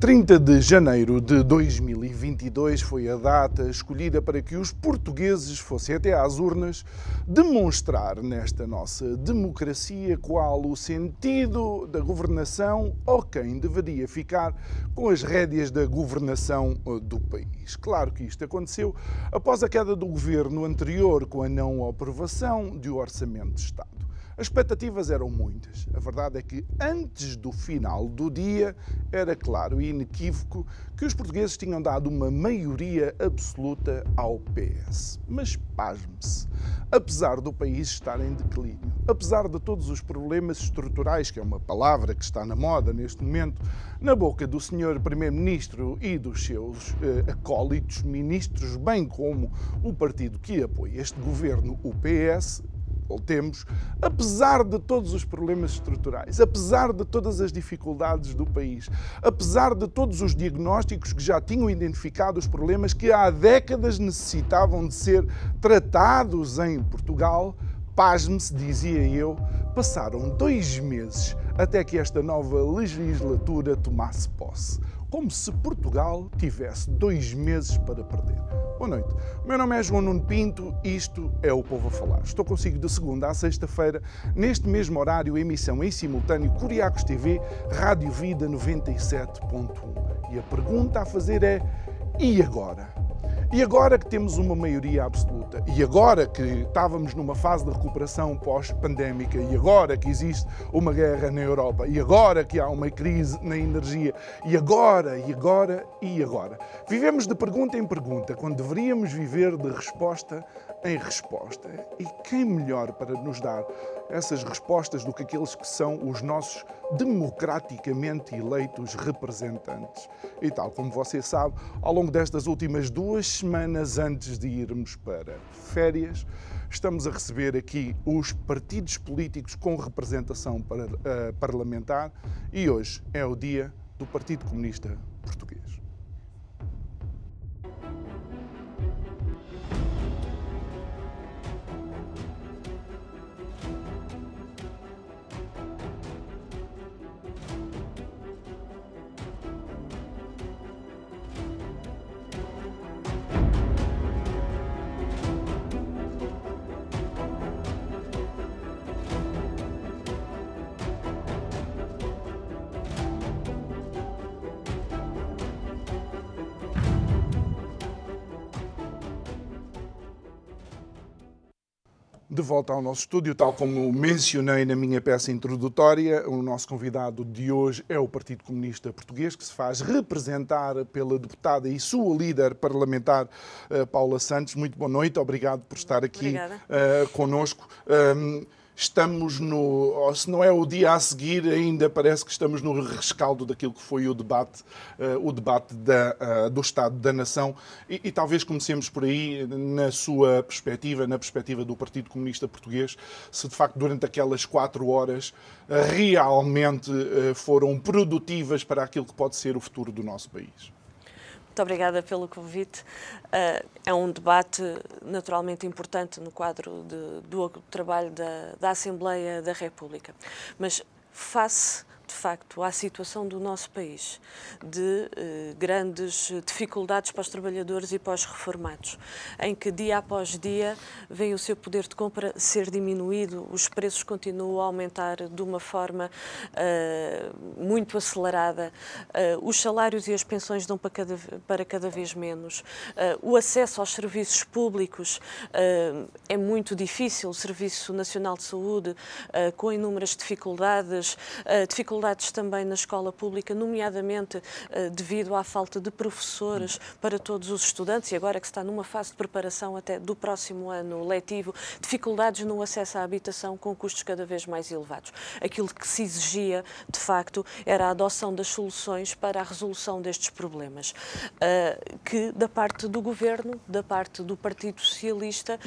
30 de janeiro de 2022 foi a data escolhida para que os portugueses fossem até às urnas demonstrar nesta nossa democracia qual o sentido da governação ou quem deveria ficar com as rédeas da governação eh, do país. Claro que isto aconteceu após a queda do governo anterior com a não aprovação do Orçamento de Estado. As expectativas eram muitas. A verdade é que antes do final do dia era claro e inequívoco que os portugueses tinham dado uma maioria absoluta ao PS. Mas pasme-se, apesar do país estar em declínio, apesar de todos os problemas estruturais, que é uma palavra que está na moda neste momento, na boca do senhor Primeiro-Ministro e dos seus eh, acólitos ministros, bem como o partido que apoia este governo, o PS, temos, apesar de todos os problemas estruturais, apesar de todas as dificuldades do país, apesar de todos os diagnósticos que já tinham identificado os problemas que há décadas necessitavam de ser tratados em Portugal, pasme-se, dizia eu, passaram dois meses até que esta nova legislatura tomasse posse como se Portugal tivesse dois meses para perder. Boa noite. O meu nome é João Nuno Pinto, isto é o Povo a Falar. Estou consigo de segunda a sexta-feira, neste mesmo horário, emissão em simultâneo Curiacos TV, Rádio Vida 97.1. E a pergunta a fazer é: e agora? E agora que temos uma maioria absoluta, e agora que estávamos numa fase de recuperação pós-pandémica, e agora que existe uma guerra na Europa, e agora que há uma crise na energia, e agora, e agora, e agora. Vivemos de pergunta em pergunta, quando deveríamos viver de resposta em resposta. E quem melhor para nos dar essas respostas do que aqueles que são os nossos democraticamente eleitos representantes? E tal como você sabe, ao longo destas últimas duas semanas antes de irmos para férias, estamos a receber aqui os partidos políticos com representação uh, parlamentar e hoje é o dia do Partido Comunista Português. De volta ao nosso estúdio, tal como mencionei na minha peça introdutória, o nosso convidado de hoje é o Partido Comunista Português, que se faz representar pela deputada e sua líder parlamentar, eh, Paula Santos. Muito boa noite, obrigado por estar aqui uh, conosco. Um, estamos no, se não é o dia a seguir, ainda parece que estamos no rescaldo daquilo que foi o debate, uh, o debate da, uh, do Estado da Nação. E, e, talvez comecemos por aí, na sua perspectiva, na perspectiva do Partido Comunista Português, se de facto durante aquelas quatro horas uh, realmente foram produtivas para aquilo que pode ser o futuro do nosso país. Muito obrigada pelo convite. Uh, é um debate naturalmente importante no quadro de, do trabalho da, da Assembleia da República. Mas face de facto, à situação do nosso país, de eh, grandes dificuldades para os trabalhadores e para os reformados, em que dia após dia vem o seu poder de compra ser diminuído, os preços continuam a aumentar de uma forma eh, muito acelerada, eh, os salários e as pensões dão para cada, para cada vez menos, eh, o acesso aos serviços públicos eh, é muito difícil, o Serviço Nacional de Saúde, eh, com inúmeras dificuldades, dificuldades dificuldades também na escola pública, nomeadamente devido à falta de professores para todos os estudantes e agora que está numa fase de preparação até do próximo ano letivo, dificuldades no acesso à habitação com custos cada vez mais elevados. Aquilo que se exigia, de facto, era a adoção das soluções para a resolução destes problemas, que da parte do governo, da parte do Partido Socialista,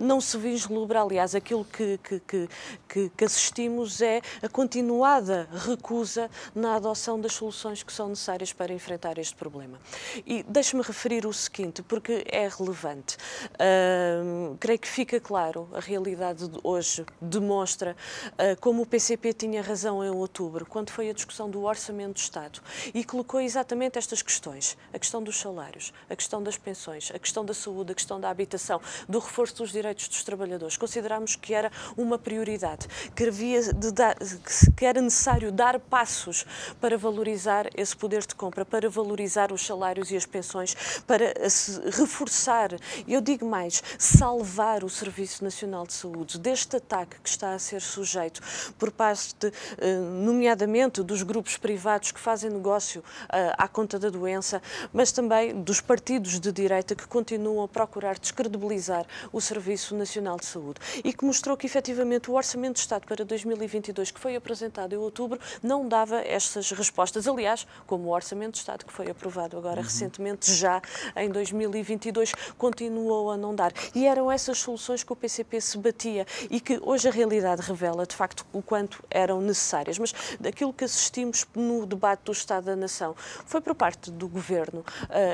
não se vislumbra. Aliás, aquilo que, que, que, que assistimos é a continuada recusa na adoção das soluções que são necessárias para enfrentar este problema. E deixe-me referir o seguinte, porque é relevante. Uh, creio que fica claro, a realidade de hoje demonstra uh, como o PCP tinha razão em outubro, quando foi a discussão do Orçamento do Estado, e colocou exatamente estas questões: a questão dos salários, a questão das pensões, a questão da saúde, a questão da habitação, do reforço dos direitos dos trabalhadores. Considerámos que era uma prioridade, que, havia de dar, que era necessário dar passos para valorizar esse poder de compra, para valorizar os salários e as pensões, para reforçar, eu digo mais, salvar o Serviço Nacional de Saúde deste ataque que está a ser sujeito por parte, eh, nomeadamente, dos grupos privados que fazem negócio eh, à conta da doença, mas também dos partidos de direita que continuam a procurar descredibilizar o Serviço Nacional de Saúde. E que mostrou que, efetivamente, o Orçamento de Estado para 2022, que foi apresentado em outubro, não dava estas respostas. Aliás, como o Orçamento de Estado que foi aprovado agora uhum. recentemente, já em 2022, continuou a não dar. E eram essas soluções que o PCP se batia e que hoje a realidade revela, de facto, o quanto eram necessárias. Mas daquilo que assistimos no debate do Estado da Nação foi por parte do Governo, uh,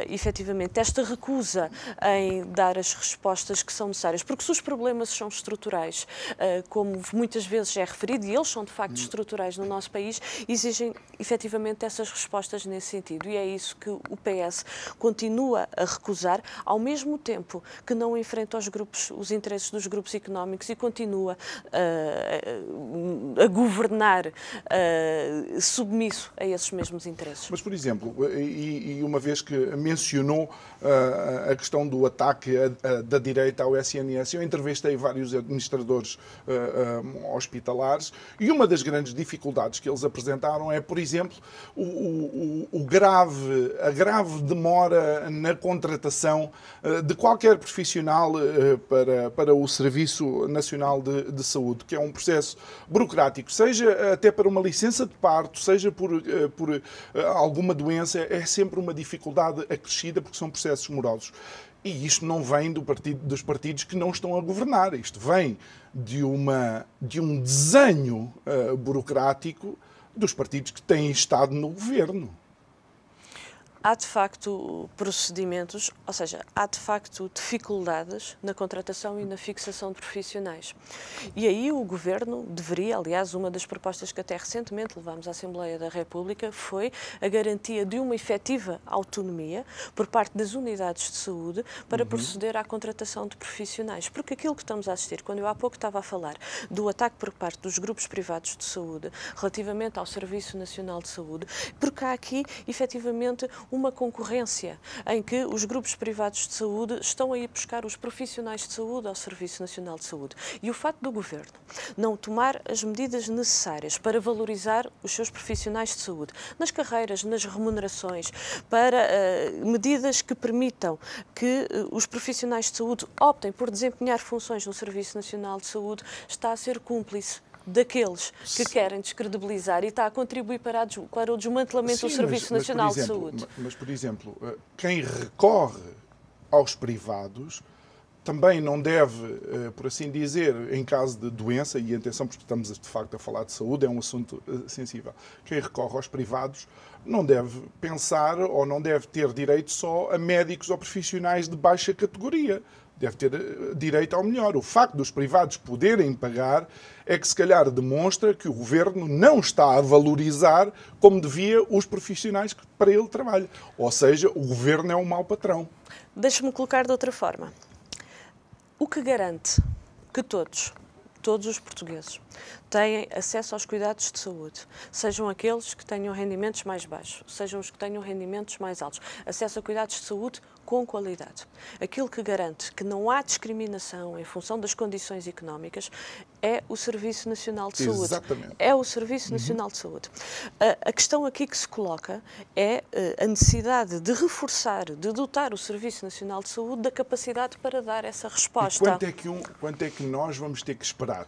efetivamente, esta recusa em dar as respostas que são necessárias. Porque se os problemas são estruturais, uh, como muitas vezes é referido, e eles são de facto estruturais no nosso país, exigem efetivamente essas respostas nesse sentido. E é isso que o PS continua a recusar, ao mesmo tempo que não enfrenta os grupos, os interesses dos grupos económicos e continua uh, a governar uh, submisso a esses mesmos interesses. Mas, por exemplo, e, e uma vez que mencionou uh, a questão do ataque a, a, da direita ao SNS, eu entrevistei vários administradores hospitalares e uma das grandes dificuldades que eles apresentaram é, por exemplo, o, o, o grave, a grave demora na contratação de qualquer profissional para, para o Serviço Nacional de, de Saúde, que é um processo burocrático, seja até para uma licença de parto, seja por, eh, por eh, alguma doença, é sempre uma dificuldade acrescida porque são processos morosos. E isto não vem do partido, dos partidos que não estão a governar, isto vem de, uma, de um desenho uh, burocrático dos partidos que têm estado no governo há de facto procedimentos, ou seja, há de facto dificuldades na contratação e na fixação de profissionais. E aí o Governo deveria, aliás, uma das propostas que até recentemente levámos à Assembleia da República foi a garantia de uma efetiva autonomia por parte das unidades de saúde para uhum. proceder à contratação de profissionais. Porque aquilo que estamos a assistir, quando eu há pouco estava a falar do ataque por parte dos grupos privados de saúde relativamente ao Serviço Nacional de Saúde, porque há aqui efetivamente uma concorrência em que os grupos privados de saúde estão a ir buscar os profissionais de saúde ao Serviço Nacional de Saúde. E o facto do governo não tomar as medidas necessárias para valorizar os seus profissionais de saúde, nas carreiras, nas remunerações, para uh, medidas que permitam que uh, os profissionais de saúde optem por desempenhar funções no Serviço Nacional de Saúde, está a ser cúmplice daqueles que querem descredibilizar e está a contribuir para, para o desmantelamento Sim, do Serviço mas, Nacional mas, exemplo, de Saúde. Mas, por exemplo, eh, quem recorre aos privados também não deve, eh, por assim dizer, em caso de doença, e atenção, porque estamos de facto a falar de saúde, é um assunto eh, sensível, quem recorre aos privados não deve pensar ou não deve ter direito só a médicos ou profissionais de baixa categoria deve ter direito ao melhor. O facto dos privados poderem pagar é que, se calhar, demonstra que o governo não está a valorizar como devia os profissionais que para ele trabalham. Ou seja, o governo é um mau patrão. Deixe-me colocar de outra forma. O que garante que todos, todos os portugueses, têm acesso aos cuidados de saúde, sejam aqueles que tenham rendimentos mais baixos, sejam os que tenham rendimentos mais altos, acesso a cuidados de saúde com qualidade. Aquilo que garante que não há discriminação em função das condições económicas é o Serviço Nacional de Saúde. Exatamente. É o Serviço Nacional uhum. de Saúde. A, a, questão aqui que se coloca é eh, a necessidade de reforçar, de dotar o Serviço Nacional de Saúde da capacidade para dar essa resposta. E quanto é que, um, quanto é que nós vamos ter que esperar?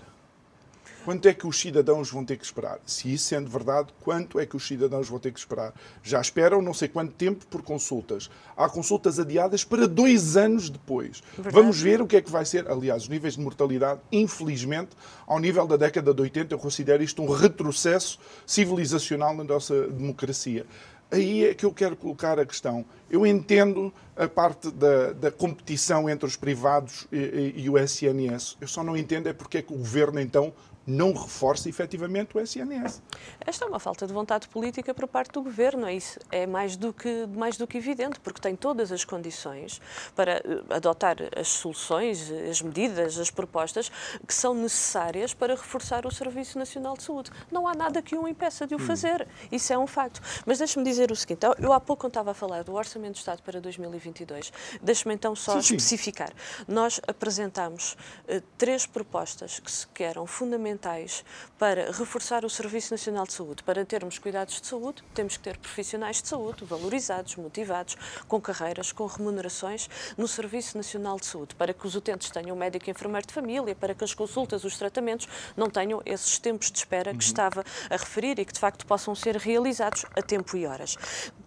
Quanto é que os cidadãos vão ter que esperar? Se isso sendo verdade, quanto é que os cidadãos vão ter que esperar? Já esperam não sei quanto tempo por consultas. Há consultas adiadas para dois anos depois. Verdade. Vamos ver o que é que vai ser. Aliás, os níveis de mortalidade, infelizmente, ao nível da década de 80, eu considero isto um retrocesso civilizacional na nossa democracia aí é que eu quero colocar a questão. Eu entendo a parte da, da competição entre os privados e, e, e, o SNS. Eu só não entendo é porque é que o governo, então, não reforça efetivamente o SNS. Esta é uma falta de vontade política por parte do governo, é isso é mais do que mais do que evidente, porque tem todas as condições para eh, adotar as soluções, as medidas, as propostas que são necessárias para reforçar o Serviço Nacional de Saúde. Não há nada que o impeça de o hum. fazer. Isso é um facto. Mas deixe-me dizer o seguinte, eu há pouco estava a falar do Orçamento do Estado para 2022. Deixe-me então só sim, especificar. Sim. Nós apresentamos uh, três propostas que se querem fundamentalmente fundamentais para reforçar o Serviço Nacional de Saúde. Para termos cuidados de saúde, temos que ter profissionais de saúde valorizados, motivados, com carreiras, com remunerações no Serviço Nacional de Saúde, para que os utentes tenham médico e enfermeiro de família, para que as consultas, os tratamentos não tenham esses tempos de espera que uhum. estava a referir e que de facto possam ser realizados a tempo e horas.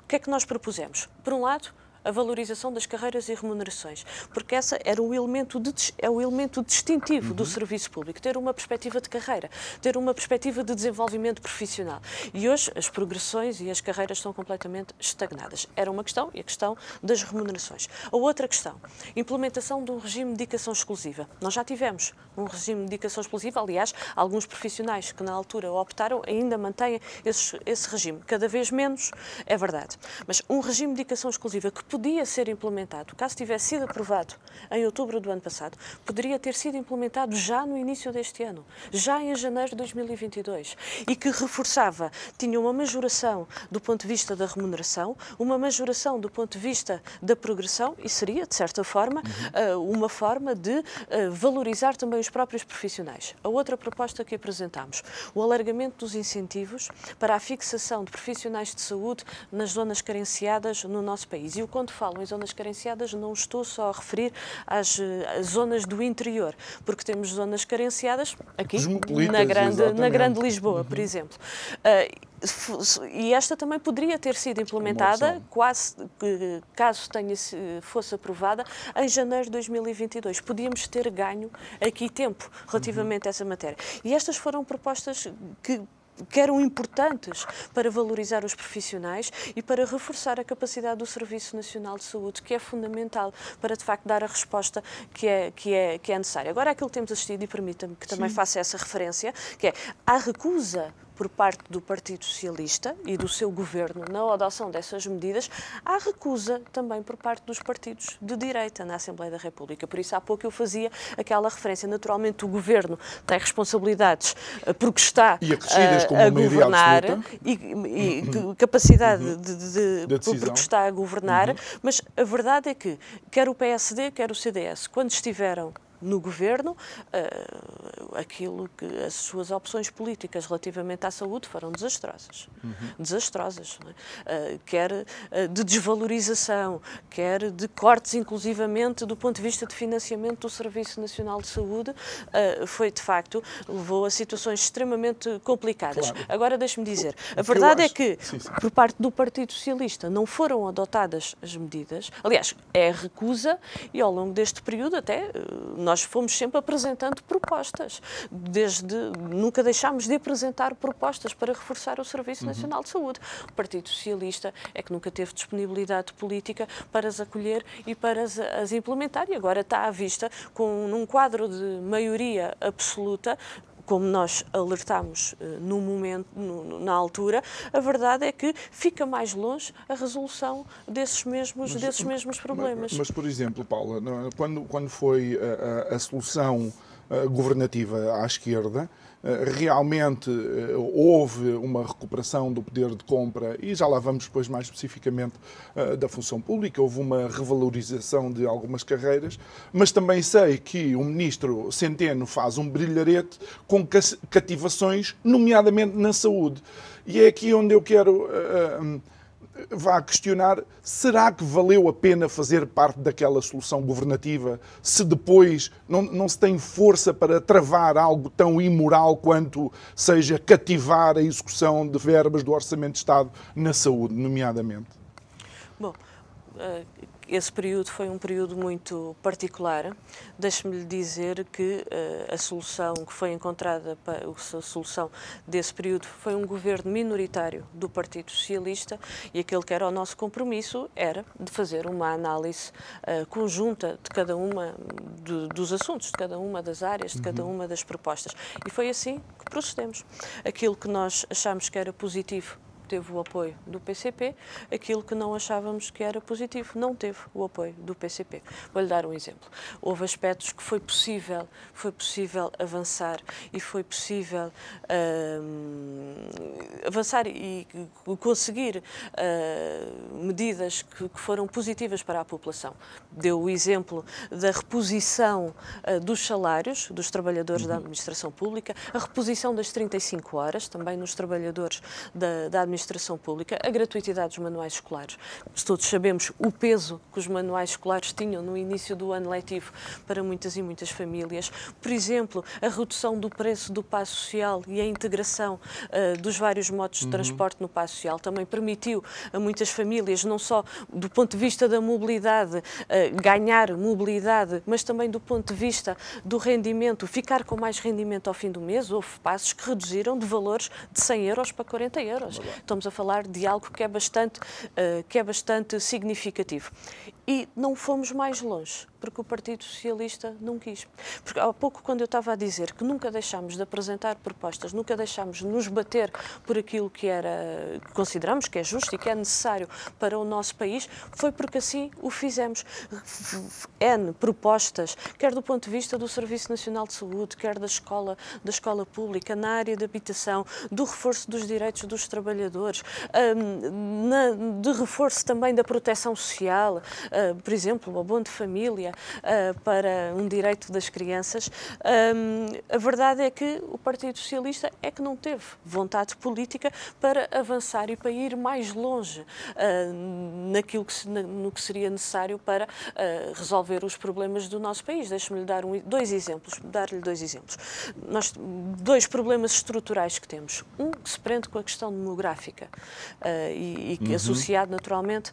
O que é que nós propusemos? Por um lado, a valorização das carreiras e remunerações, porque essa era o elemento de, é o elemento distintivo uhum. do serviço público, ter uma perspectiva de carreira, ter uma perspectiva de desenvolvimento profissional. E hoje as progressões e as carreiras estão completamente estagnadas. Era uma questão e a questão das remunerações. A outra questão, implementação de um regime de dedicação exclusiva. Nós já tivemos um regime de dedicação exclusiva, aliás, alguns profissionais que na altura optaram ainda mantêm esse, esse regime, cada vez menos, é verdade. Mas um regime de dedicação exclusiva que podia ser implementado, caso tivesse sido aprovado em outubro do ano passado, poderia ter sido implementado já no início deste ano, já em janeiro de 2022, e que reforçava, tinha uma majoração do ponto de vista da remuneração, uma majoração do ponto de vista da progressão e seria, de certa forma, uhum. uma forma de eh, valorizar também os próprios profissionais. A outra proposta que apresentámos, o alargamento dos incentivos para a fixação de profissionais de saúde nas zonas carenciadas no nosso país. E o quando falo em zonas carenciadas, não estou só a referir às, às zonas do interior, porque temos zonas carenciadas aqui na grande, na grande Lisboa, uhum. por exemplo. Uh, e esta também poderia ter sido implementada, quase, caso tenha, fosse aprovada, em janeiro de 2022. Podíamos ter ganho aqui tempo relativamente uhum. a essa matéria. E estas foram propostas que que eram importantes para valorizar os profissionais e para reforçar a capacidade do Serviço Nacional de Saúde, que é fundamental para, de facto, dar a resposta que é, que é, que é necessária. Agora, aquilo que temos assistido, e permita-me que também Sim. faça essa referência, que é a recusa por parte do Partido Socialista e do seu governo na adoção dessas medidas, há recusa também por parte dos partidos de direita na Assembleia da República. Por isso, há pouco eu fazia aquela referência. Naturalmente, o governo tem responsabilidades eh, porque está a, a governar e, e uhum. capacidade uhum. de, de, de porque está a governar, uhum. mas a verdade é que quer o PSD, quer o CDS, quando estiveram no governo, uh, aquilo que as suas opções políticas relativamente à saúde foram desastrosas. Uhum. Desastrosas. É? Uh, quer uh, de desvalorização, quer de cortes, inclusivamente, do ponto de vista de financiamento do Serviço Nacional de Saúde, foi de facto, levou a situações extremamente complicadas. Claro. Agora, deixe-me dizer, o, a verdade é que, sim, sim. por parte do Partido Socialista, não foram adotadas as medidas. Aliás, é recusa e ao longo deste período até nós fomos sempre apresentando propostas, desde nunca deixámos de apresentar propostas para reforçar o Serviço uhum. Nacional de Saúde. O Partido Socialista é que nunca teve disponibilidade política para as acolher e para as, as implementar e agora está à vista com num quadro de maioria absoluta como nós alertámos uh, no momento, no, na altura, a verdade é que fica mais longe a resolução desses mesmos, mas, desses mesmos problemas. Mas, mas, por exemplo, Paula, quando, quando foi a, a, a solução governativa à esquerda, realmente houve uma recuperação do poder de compra e já lá vamos depois mais especificamente da função pública, houve uma revalorização de algumas carreiras, mas também sei que o ministro Centeno faz um brilharete com cativações, nomeadamente na saúde. E é aqui onde eu quero vá questionar: será que valeu a pena fazer parte daquela solução governativa se depois não, não se tem força para travar algo tão imoral quanto seja cativar a execução de verbas do Orçamento de Estado na saúde, nomeadamente? Bom, esse período foi um período muito particular. Deixe-me lhe dizer que uh, a solução que foi encontrada, a solução desse período, foi um governo minoritário do Partido Socialista e aquele que era o nosso compromisso era de fazer uma análise uh, conjunta de cada uma de, dos assuntos, de cada uma das áreas, de cada uhum. uma das propostas. E foi assim que procedemos. Aquilo que nós achamos que era positivo teve o apoio do PCP, aquilo que não achávamos que era positivo não teve o apoio do PCP. Vou-lhe dar um exemplo. Houve aspectos que foi possível, foi possível avançar e foi possível uh, avançar e conseguir uh, medidas que, que, foram positivas para a população. Deu o exemplo da reposição uh, dos salários dos trabalhadores uhum. da administração pública, a reposição das 35 horas também nos trabalhadores da, da administração administração pública a gratuitidade dos manuais escolares. Todos sabemos o peso que os manuais escolares tinham no início do ano letivo para muitas e muitas famílias. Por exemplo, a redução do preço do passo social e a integração uh, dos vários modos de uhum. transporte no passo social também permitiu a muitas famílias, não só do ponto de vista da mobilidade, uh, ganhar mobilidade, mas também do ponto de vista do rendimento, ficar com mais rendimento ao fim do mês. Houve passos que reduziram de valores de 100 euros para 40 euros estamos a falar de algo que é bastante, uh, que é bastante significativo. E não fomos mais longe, porque o Partido Socialista não quis. Porque há pouco, quando eu estava a dizer que nunca deixámos de apresentar propostas, nunca deixámos de nos bater por aquilo que era, que consideramos que é justo e que é necessário para o nosso país, foi porque assim o fizemos. N propostas, quer do ponto de vista do Serviço Nacional de Saúde, quer da escola, da escola pública, na área de habitação, do reforço dos direitos dos trabalhadores, um, na, de reforço também da proteção social, uh, por exemplo, o abono de família uh, para um direito das crianças, um, a verdade é que o Partido Socialista é que não teve vontade política para avançar e para ir mais longe uh, naquilo que, no que seria necessário para resolver os problemas do nosso país. Deixe-me dar um, dois exemplos, dar-lhe dois exemplos. Nós, dois problemas estruturais que temos. Um que se prende com a questão demográfica e, e uhum. associado naturalmente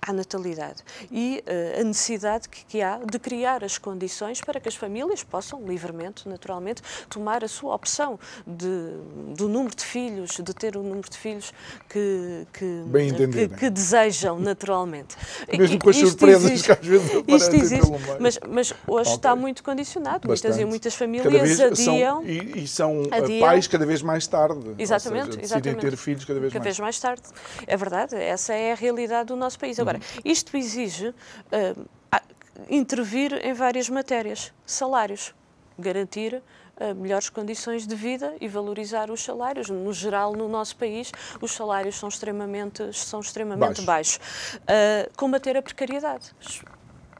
à natalidade e uh, a necessidade que, que, há de criar as condições para que as famílias possam livremente, naturalmente, tomar a sua opção de, do número de filhos, de ter o número de filhos que, que, que, que desejam naturalmente. Mesmo com as surpresas existe, que às vezes isto existe, mas, mas hoje okay. está muito condicionado. Muitas e muitas famílias adiam. São, e, e, são eh, adiam, pais cada vez mais tarde. Exatamente, seja, exatamente. ter filhos cada vez cada mais. vez mais tarde. É verdade, essa é a realidade do nosso país. Agora, uhum. isto exige exige uh, intervir em várias matérias. Salários, garantir uh, melhores condições de vida e valorizar os salários. No geral, no nosso país, os salários são extremamente, são extremamente baixos. baixos. Uh, combater a precariedade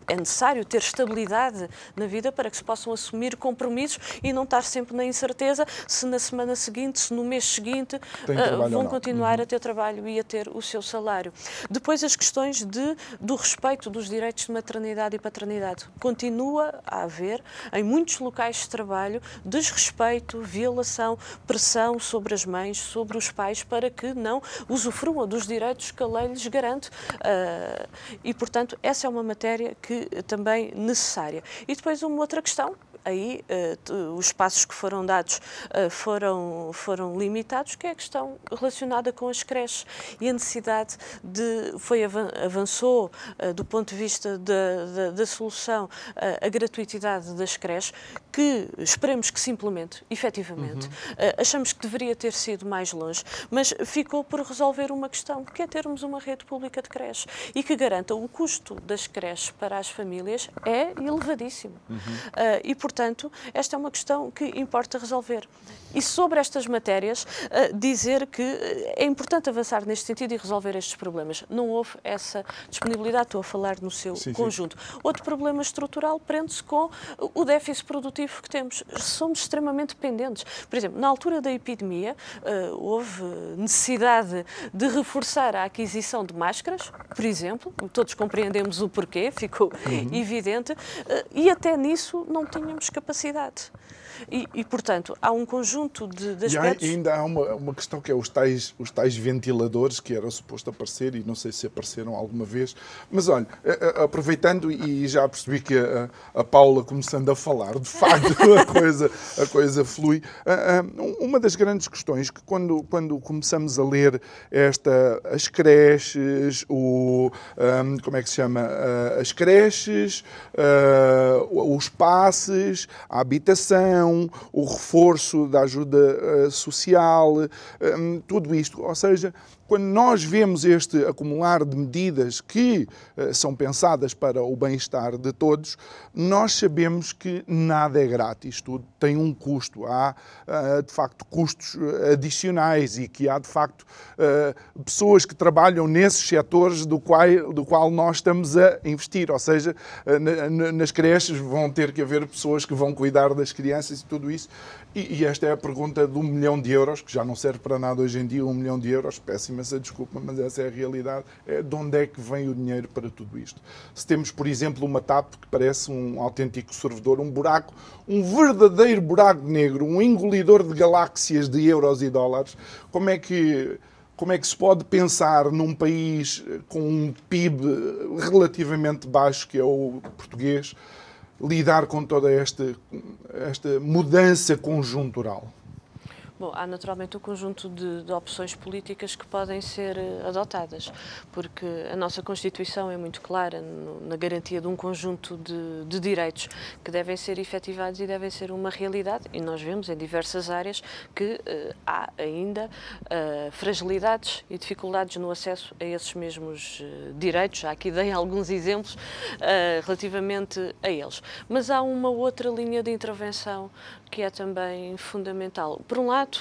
é necessário ter estabilidade na vida para que se possam assumir compromissos e não estar sempre na incerteza se na semana seguinte, se no mês seguinte uh, vão continuar uhum. a ter trabalho e a ter o seu salário. Depois as questões de, do respeito dos direitos de maternidade e paternidade. Continua a haver em muitos locais de trabalho desrespeito, violação, pressão sobre as mães, sobre os pais para que não usufruam dos direitos que a lei lhes garante. Uh, e, portanto, essa é uma matéria que que também necessária. E depois uma outra questão, aí uh, os passos que foram dados uh, foram, foram limitados, que é a questão relacionada com as creches e a necessidade de, foi avançou uh, do ponto de vista da, da, da solução a gratuitidade das creches, que esperemos que se implemente, efetivamente. Uhum. achamos que deveria ter sido mais longe, mas ficou por resolver uma questão, que é termos uma rede pública de creches e que garanta o custo das creches para as famílias é elevadíssimo. Uhum. Uh, e, portanto, esta é uma questão que importa resolver. E sobre estas matérias, uh, dizer que é importante avançar neste sentido e resolver estes problemas. Não houve essa disponibilidade, estou a falar no seu sim, conjunto. Sim. Outro problema estrutural prende-se com o déficit produtivo que temos. Somos extremamente dependentes. Por exemplo, na altura da epidemia, uh, houve necessidade de reforçar a aquisição de máscaras, por exemplo, todos compreendemos o porquê, ficou uhum. evidente, e até nisso não tínhamos capacidade. E, e, portanto, há um conjunto de, de aspectos... E ainda há uma, uma questão que é os tais, os tais ventiladores que era suposto aparecer e não sei se apareceram alguma vez. Mas olha, aproveitando e já percebi que a, a Paula começando a falar, de facto a coisa, a coisa flui. Uma das grandes questões que quando, quando começamos a ler esta, as creches, o, como é que se chama? As creches, os passes, a habitação, o reforço da ajuda uh, social, um, tudo isto. Ou seja, quando nós vemos este acumular de medidas que uh, são pensadas para o bem-estar de todos, nós sabemos que nada é grátis, tudo tem um custo. Há, uh, de facto, custos adicionais e que há, de facto, uh, pessoas que trabalham nesses setores do qual, do qual nós estamos a investir. Ou seja, nas creches vão ter que haver pessoas que vão cuidar das crianças e tudo isso. E, e, esta é a pergunta de um milhão de euros, que já não serve para nada hoje em dia, um milhão de euros, peço imensa desculpa, mas essa é a realidade. É de onde é que vem o dinheiro para tudo isto? Se temos, por exemplo, uma TAP que parece um autêntico servidor, um buraco, um verdadeiro buraco negro, um engolidor de galáxias de euros e dólares, como é que como é que se pode pensar num país com um PIB relativamente baixo, que é o português, lidar com toda esta, esta mudança conjuntural? Bom, há naturalmente um conjunto de, de, opções políticas que podem ser eh, adotadas, porque a nossa Constituição é muito clara no, na garantia de um conjunto de, de, direitos que devem ser efetivados e devem ser uma realidade, e nós vemos em diversas áreas que uh, há ainda uh, fragilidades e dificuldades no acesso a esses mesmos uh, direitos. Já aqui dei alguns exemplos relativamente a eles. Mas há uma outra linha de intervenção que é também fundamental. Por um lado,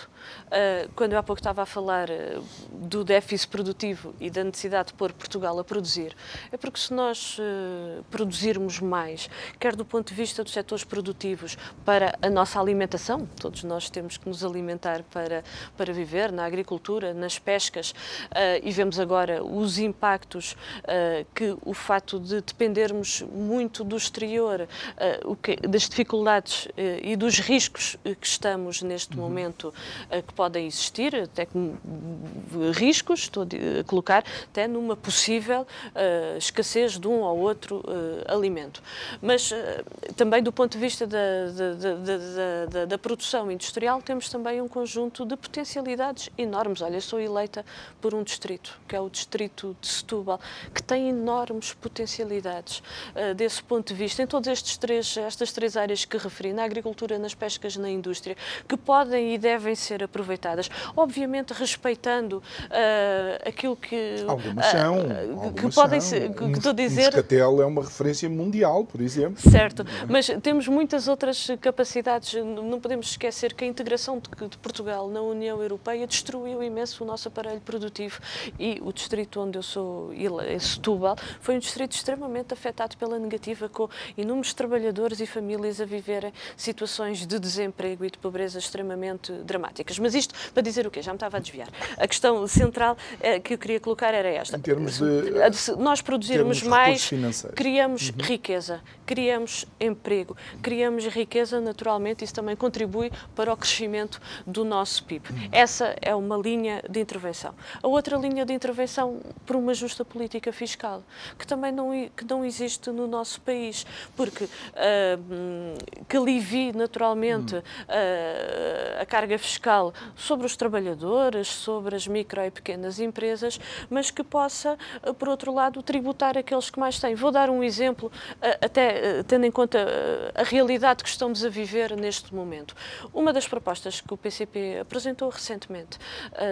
Uh, quando eu há pouco estava a falar uh, do déficit produtivo e da necessidade de pôr Portugal a produzir, é porque se nós uh, produzirmos mais, quer do ponto de vista dos setores produtivos para a nossa alimentação, todos nós temos que nos alimentar para, para viver, na agricultura, nas pescas, e vemos agora os impactos que o fato de dependermos muito do exterior, das dificuldades e dos riscos que estamos neste uhum. momento que podem existir, até com riscos, estou a colocar, até numa possível uh, escassez de um ou outro alimento. Mas também do ponto de vista da, da, da, da, produção industrial, temos também um conjunto de potencialidades enormes. Olha, sou eleita por um distrito, que é o distrito de Setúbal, que tem enormes potencialidades desse ponto de vista, em todas três, estas três áreas que referi, na agricultura, nas pescas, na indústria, que podem e devem ser ser aproveitadas, obviamente respeitando uh, aquilo que algumas são, uh, algumas que podem ser, que, estou a dizer. Moscatel é uma referência mundial, por exemplo. Certo, mas temos muitas outras capacidades. Não podemos esquecer que a integração de, de Portugal na União Europeia destruiu imenso o nosso aparelho produtivo e o distrito onde eu sou, em Setúbal, foi um distrito extremamente afetado pela negativa, com inúmeros trabalhadores e famílias a viverem situações de desemprego e de pobreza extremamente dramáticas mas isto para dizer o quê? Já me estava a desviar. A questão central eh, que eu queria colocar era esta. Em termos de. Se nós produzirmos mais, criamos uhum. riqueza, criamos emprego, criamos riqueza, naturalmente, isso também contribui para o crescimento do nosso PIB. Uhum. Essa é uma linha de intervenção. A outra linha de intervenção por uma justa política fiscal, que também não, que não existe no nosso país, porque uh, que alivie naturalmente uh, a carga fiscal sobre os trabalhadores, sobre as micro e pequenas empresas, mas que possa, eh, por outro lado, tributar aqueles que mais têm. Vou dar um exemplo, eh, até eh, tendo em conta a realidade que estamos a viver neste momento. Uma das propostas que o PCP apresentou recentemente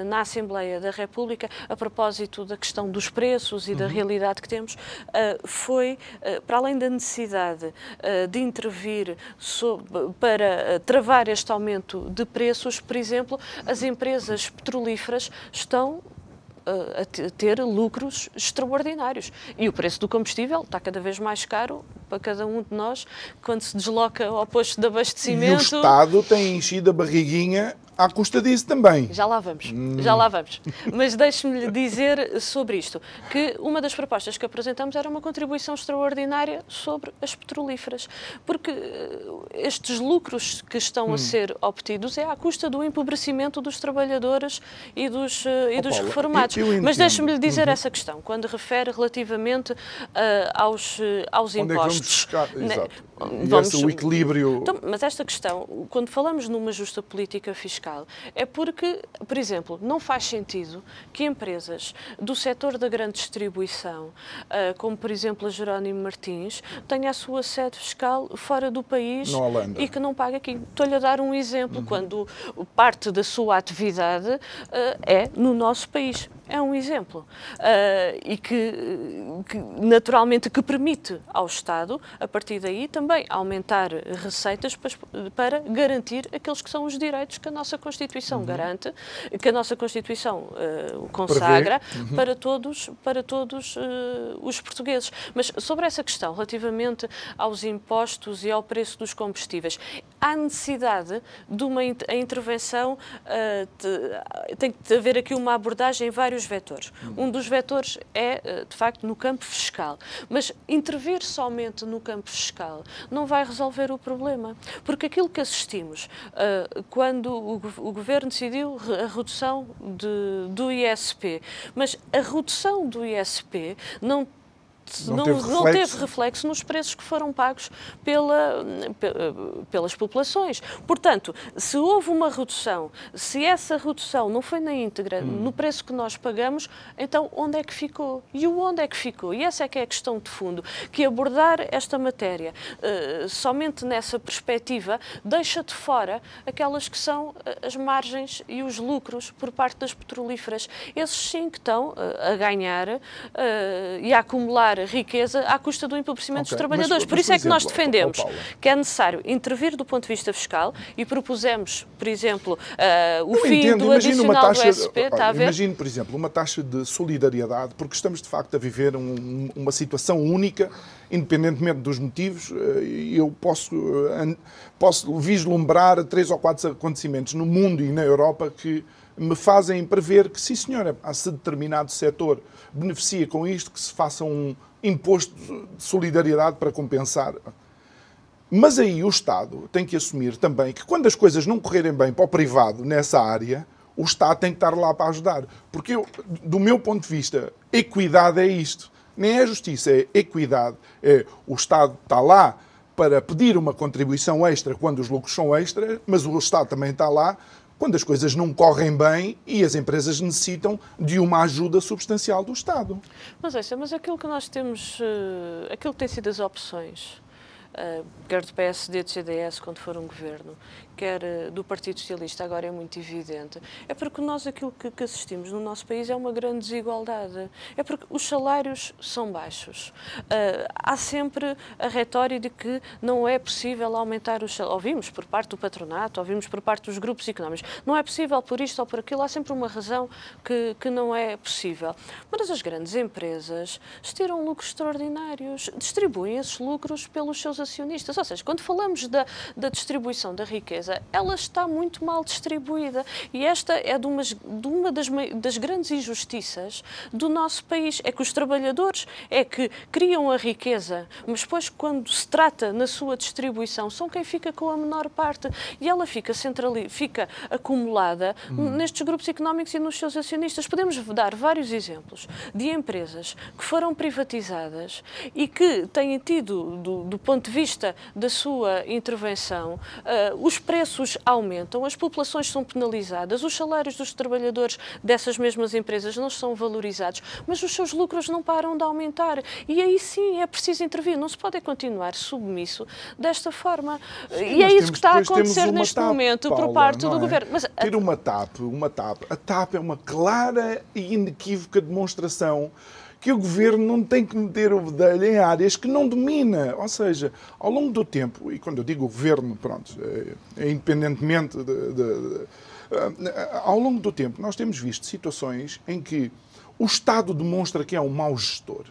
na Assembleia da República, a propósito da questão dos preços e da uhum. realidade que temos, foi, para além da necessidade de intervir para travar este aumento de preços, por exemplo, as empresas petrolíferas estão eh, a ter lucros extraordinários. E o preço do combustível está cada vez mais caro para cada um de nós quando se desloca ao posto de abastecimento. E o Estado tem enchido a barriguinha à custa disso também. Já lá vamos, hum. já lá vamos. Mas deixe-me dizer sobre isto, que uma das propostas que apresentamos era uma contribuição extraordinária sobre as petrolíferas, porque eh, estes lucros que estão hum. a ser obtidos é à custa do empobrecimento dos trabalhadores e dos, eh, e oh, dos Paula, reformados. Eu, eu Mas deixe-me lhe dizer uhum. essa questão, quando refere relativamente uh, aos, aos Onde impostos. É vamos buscar? Exato. Vamos, e o equilíbrio... Então, mas esta questão, quando falamos numa justa política fiscal, fiscal é porque, por exemplo, não faz sentido que empresas do setor da grande distribuição, ah, como por exemplo a Jerónimo Martins, tenha a sua sede fiscal fora do país e que não pague aqui. Estou-lhe a dar um exemplo, uhum. quando parte da sua atividade ah, é no nosso país é um exemplo uh, e que, que, naturalmente que permite ao Estado a partir daí também aumentar receitas para, para garantir aqueles que são os direitos que a nossa Constituição uhum. garante que a nossa Constituição uh, consagra uhum. para todos para todos uh, os portugueses mas sobre essa questão relativamente aos impostos e ao preço dos combustíveis há necessidade de uma intervenção de, tem que haver aqui uma abordagem em vários vetores. Um dos vetores é, eh, de facto, no campo fiscal. Mas intervir somente no campo fiscal não vai resolver o problema. Porque aquilo que assistimos uh, quando o, o, Governo decidiu a redução de, do ISP, mas a redução do ISP não não, não, teve não, teve reflexo nos preços que foram pagos pela, pelas populações. Portanto, se houve uma redução, se essa redução não foi na íntegra, hum. no preço que nós pagamos, então onde é que ficou? E o onde é que ficou? E essa é que é a questão de fundo, que abordar esta matéria uh, somente nessa perspectiva deixa de fora aquelas que são eh, as margens e os lucros por parte das petrolíferas. Esses sim que estão uh, a ganhar uh, e a acumular riqueza à custa do empobrecimento okay. dos trabalhadores. Mas, por isso é que exemplo, nós defendemos que é necessário intervir do ponto de vista fiscal e propusemos, por exemplo, uh, o Eu fim entendo, do adicional taxa, do SP. Olha, imagino, por exemplo, uma taxa de solidariedade, porque estamos de facto a viver um, uma situação única, independentemente dos motivos. Eh, eu posso, eh, posso vislumbrar três ou quatro acontecimentos no mundo e na Europa que me fazem prever que, sim, senhora, se determinado setor beneficia com isto, que se faça um imposto de solidariedade para compensar. Mas aí o Estado tem que assumir também que quando as coisas não correrem bem para o privado nessa área, o Estado tem que estar lá para ajudar. Porque, eu, do meu ponto de vista, equidade é isto. Nem é justiça, é equidade. É, o Estado está lá para pedir uma contribuição extra quando os lucros são extra, mas o Estado também está lá quando as coisas não correm bem e as empresas necessitam de uma ajuda substancial do Estado. Mas, é, mas aquilo que nós temos, uh, aquilo que tem sido as opções, uh, quer do PSD, do CDS, quando for um governo, quer eh, do Partido Socialista, agora é muito evidente, é porque nós aquilo que, que assistimos no nosso país é uma grande desigualdade. É porque os salários são baixos. Uh, há sempre a retórica de que não é possível aumentar os salários. Ouvimos por parte do patronato, ouvimos por parte dos grupos económicos. Não é possível por isto ou por aquilo. Há sempre uma razão que, que não é possível. Mas as grandes empresas tiram lucros extraordinários, distribuem esses lucros pelos seus acionistas. Ou seja, quando falamos da, da distribuição da riqueza, ela está muito mal distribuída. E esta é de, umas, de uma das, das grandes injustiças do nosso país. É que os trabalhadores é que criam a riqueza, mas depois, quando se trata na sua distribuição, são quem fica com a menor parte. E ela fica, centrali fica acumulada hum. nestes grupos económicos e nos seus acionistas. Podemos dar vários exemplos de empresas que foram privatizadas e que têm tido, do, do ponto de vista da sua intervenção, uh, os preços preços aumentam, as populações são penalizadas, os salários dos trabalhadores dessas mesmas empresas não são valorizados, mas os seus lucros não param de aumentar. E aí sim é preciso intervir. Não se pode continuar submisso desta forma. Sim, e é isso temos, que está a acontecer neste TAP, momento Paula, por parte do é? governo. Mas, Ter uma TAP, uma TAP. A TAP é uma clara e inequívoca demonstração que o governo não tem que meter o bedelho em áreas que não domina. Ou seja, ao longo do tempo, e quando eu digo governo, pronto, é, é independentemente de, de, de, eh, ao longo do tempo, nós temos visto situações em que o Estado demonstra que é um mau gestor.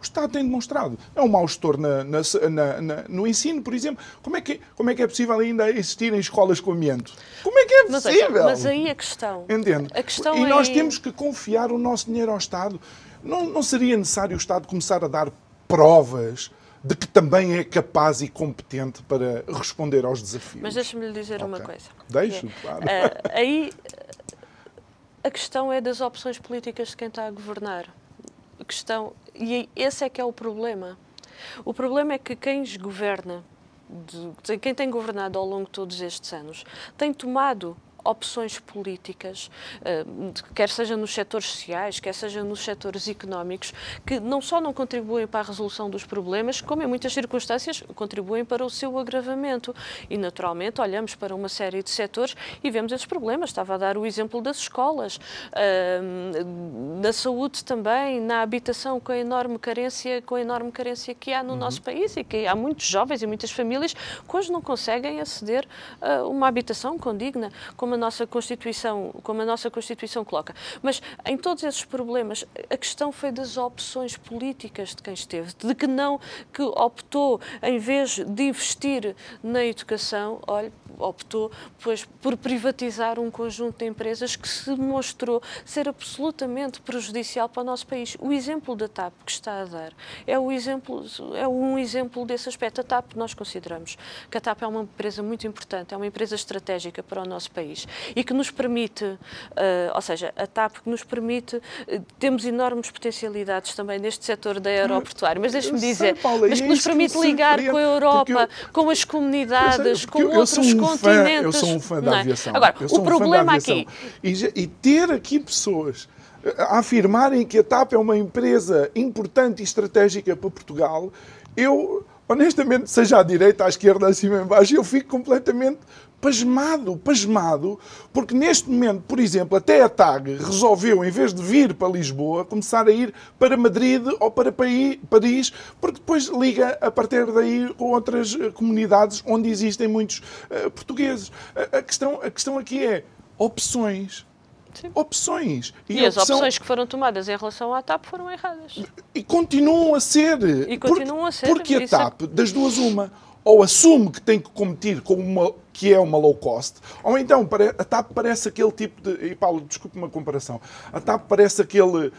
O Estado tem demonstrado. É um mau gestor na, na, na, no ensino, por exemplo. Como é, que, como é que é possível ainda existir em escolas com amianto? Como é que é possível? Mas, mas aí a questão. Entende? A questão e nós é... temos que confiar o nosso dinheiro ao Estado. Não, não seria necessário o Estado começar a dar provas de que também é capaz e competente para responder aos desafios. Mas deixe-me lhe dizer okay. uma coisa. Deixe, é, claro. Uh, aí a questão é das opções políticas de quem está a governar. A questão, e esse é que é o problema. O problema é que quem governa, de, quem tem governado ao longo de todos estes anos, tem tomado opções políticas, eh, quer seja nos setores sociais, quer seja nos setores económicos, que não só não contribuem para a resolução dos problemas, como em muitas circunstâncias contribuem para o seu agravamento. E, naturalmente, olhamos para uma série de setores e vemos esses problemas. Estava a dar o exemplo das escolas, da eh, saúde também, na habitação, com a enorme carência, com a enorme carência que há no uhum. nosso país e que há muitos jovens e muitas famílias que hoje não conseguem aceder a uma habitação condigna, como como a nossa Constituição, como a nossa Constituição coloca. Mas em todos esses problemas, a questão foi das opções políticas de quem esteve, de que não, que optou, em vez de investir na educação, olha, optou pois, por privatizar um conjunto de empresas que se mostrou ser absolutamente prejudicial para o nosso país. O exemplo da TAP que está a dar é, o exemplo, é um exemplo desse aspecto. A TAP, nós consideramos que a TAP é uma empresa muito importante, é uma empresa estratégica para o nosso país e que nos permite, uh, ou seja, a TAP que nos permite, uh, temos enormes potencialidades também neste setor da aeroportuário, mas deixe-me dizer, Paula, mas que nos permite ligar com a Europa, eu, com as comunidades, com outros um continentes. Fã, eu sou um fã da é? aviação. Agora, o problema um aqui. E, e ter aqui pessoas a afirmarem que a TAP é uma empresa importante e estratégica para Portugal, eu, honestamente, seja à direita, à esquerda, acima e embaixo, eu fico completamente pasmado, pasmado, porque neste momento, por exemplo, até a TAG resolveu, em vez de vir para Lisboa, começar a ir para Madrid ou para Paris, porque depois liga a partir daí com outras eh, comunidades onde existem muitos uh, portugueses. A, a, questão, a questão aqui é opções. Sim. Opções. E, e as opção... opções que foram tomadas em relação à TAP foram erradas. E continuam a ser. E continuam porque, a ser. Porque a TAP, das duas, uma, ou assume que tem que competir com uma que é uma low cost, ou então a TAP parece aquele tipo de. E Paulo, desculpe uma comparação. A TAP parece aquele,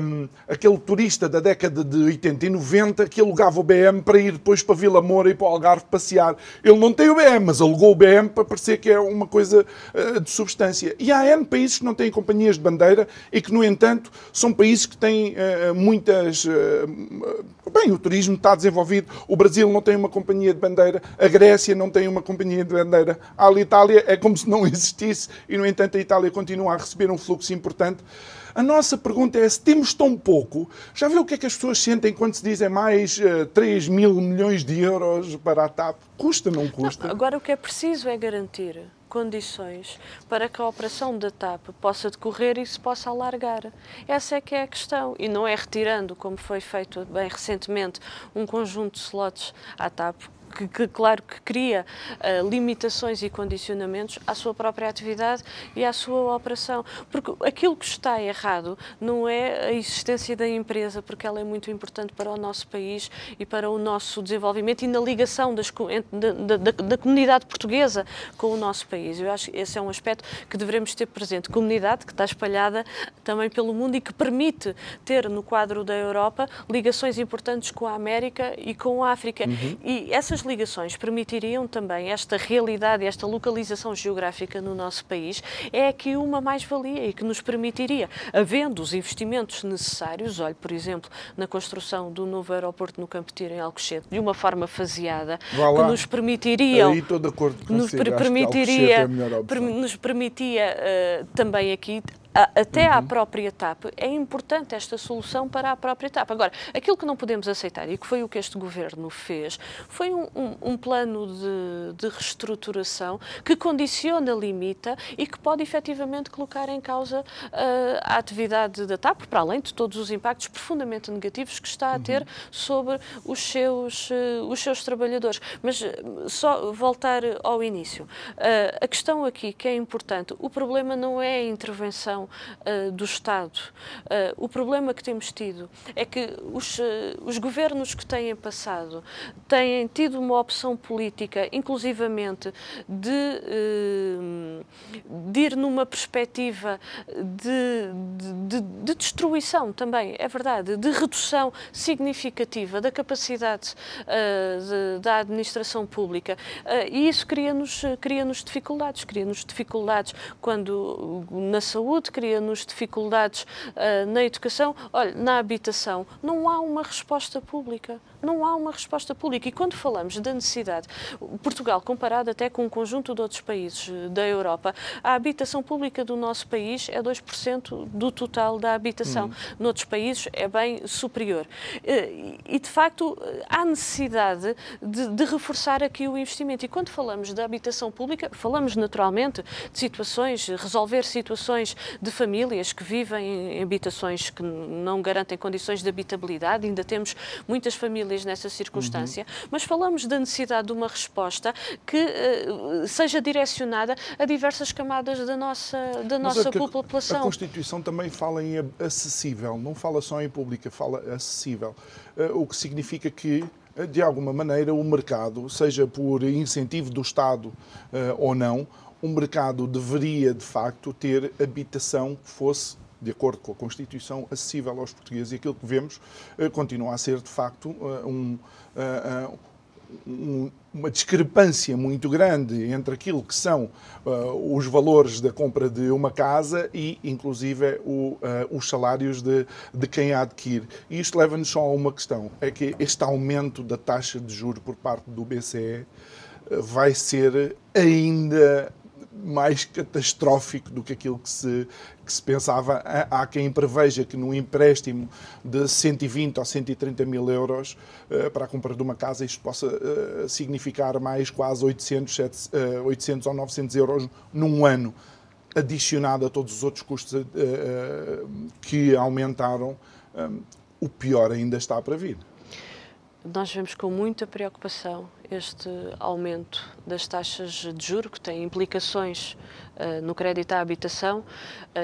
um, aquele turista da década de 80 e 90 que alugava o BM para ir depois para Vila Moura e para o Algarve passear. Ele não tem o BM, mas alugou o BM para parecer que é uma coisa uh, de substância. E há N países que não têm companhias de bandeira e que, no entanto, são países que têm uh, muitas. Uh, bem, o turismo está desenvolvido. O Brasil não tem uma companhia de bandeira, a Grécia não tem uma companhia de bandeira bandeira à Itália é como se não existisse e, no entanto, a Itália continua a receber um fluxo importante. A nossa pergunta é: se temos tão pouco, já viu o que é que as pessoas sentem quando se dizem mais uh, eh, 3 mil milhões de euros para a TAP? Custa, não custa? Não, agora, o que é preciso é garantir condições para que a operação da TAP possa decorrer e se possa alargar. Essa é que é a questão. E não é retirando, como foi feito bem recentemente, um conjunto de slots à TAP, que, que, claro que cria uh, limitações e condicionamentos à sua própria atividade e à sua operação. Porque aquilo que está errado não é a existência da empresa, porque ela é muito importante para o nosso país e para o nosso desenvolvimento e na ligação das, da, da, da comunidade portuguesa com o nosso país. Eu acho que esse é um aspecto que devemos ter presente. Comunidade que está espalhada também pelo mundo e que permite ter no quadro da Europa ligações importantes com a América e com a África. Uhum. E essas ligações permitiriam também esta realidade, esta localização geográfica no nosso país, é aqui uma mais-valia e que nos permitiria, havendo os investimentos necessários, olhe, por exemplo, na construção do novo aeroporto no Campo Tiro, em Alcochete, de uma forma faseada, que nos permitiriam... Aí estou de acordo com nos você, permitiria, é nos permitia uh, também aqui até uhum. à própria TAP, é importante esta solução para a própria TAP. Agora, aquilo que não podemos aceitar, e que foi o que este governo fez, foi um, um, um plano de, de, reestruturação que condiciona, limita e que pode efetivamente colocar em causa uh, a atividade da TAP, para além de todos os impactos profundamente negativos que está a ter uhum. sobre os seus, uh, os seus trabalhadores. Mas uh, só voltar ao início. a questão aqui que é importante, o problema não é a intervenção uh, do Estado. Uh, o problema que temos tido é que os, uh, os governos que têm passado têm tido uma opção política, inclusivamente, de, de ir numa perspectiva de, de, de, destruição também, é verdade, de redução significativa da capacidade da administração pública. e isso cria-nos cria -nos dificuldades, cria-nos dificuldades quando na saúde, cria-nos dificuldades uh, na educação, olha, na habitação, não há uma resposta pública. Não há uma resposta pública. E quando falamos da necessidade, Portugal, comparado até com um conjunto de outros países eh, da Europa, a habitação pública do nosso país é 2% do total da habitação. Hum. Noutros países é bem superior. Eh, e, de facto, há necessidade de, de reforçar aqui o investimento. E quando falamos da habitação pública, falamos naturalmente de situações, resolver situações de famílias que vivem em habitações que não garantem condições de habitabilidade, ainda temos muitas famílias nessa circunstância, uhum. mas falamos da necessidade de uma resposta que uh, seja direcionada a diversas camadas da nossa, da nossa população. A Constituição também fala em acessível, não fala só em pública, fala acessível, uh, o que significa que eh, de alguma maneira o mercado, seja por incentivo do Estado uh, ou não, o mercado deveria, de facto, ter habitação que fosse de acordo com a Constituição, acessível aos portugueses. E aquilo que vemos uh, continua a ser, de facto, uh, um, uh, um, uma discrepância muito grande entre aquilo que são os valores da compra de uma casa e, inclusive, o, os salários de, de quem a adquire. E isto leva-nos só a uma questão: é que este aumento da taxa de juro por parte do BCE vai ser ainda mais catastrófico do que aquilo que se, que se pensava. Há quem preveja que num empréstimo de 120 ou 130 mil euros uh, para a compra de uma casa isto possa uh, significar mais quase 800, 7, uh, 800 ou 900 euros num ano, adicionado a todos os outros custos que aumentaram. Um, o pior ainda está para vir. Nós vemos com muita preocupação este aumento das taxas de juro, que tem implicações uh, no crédito à habitação,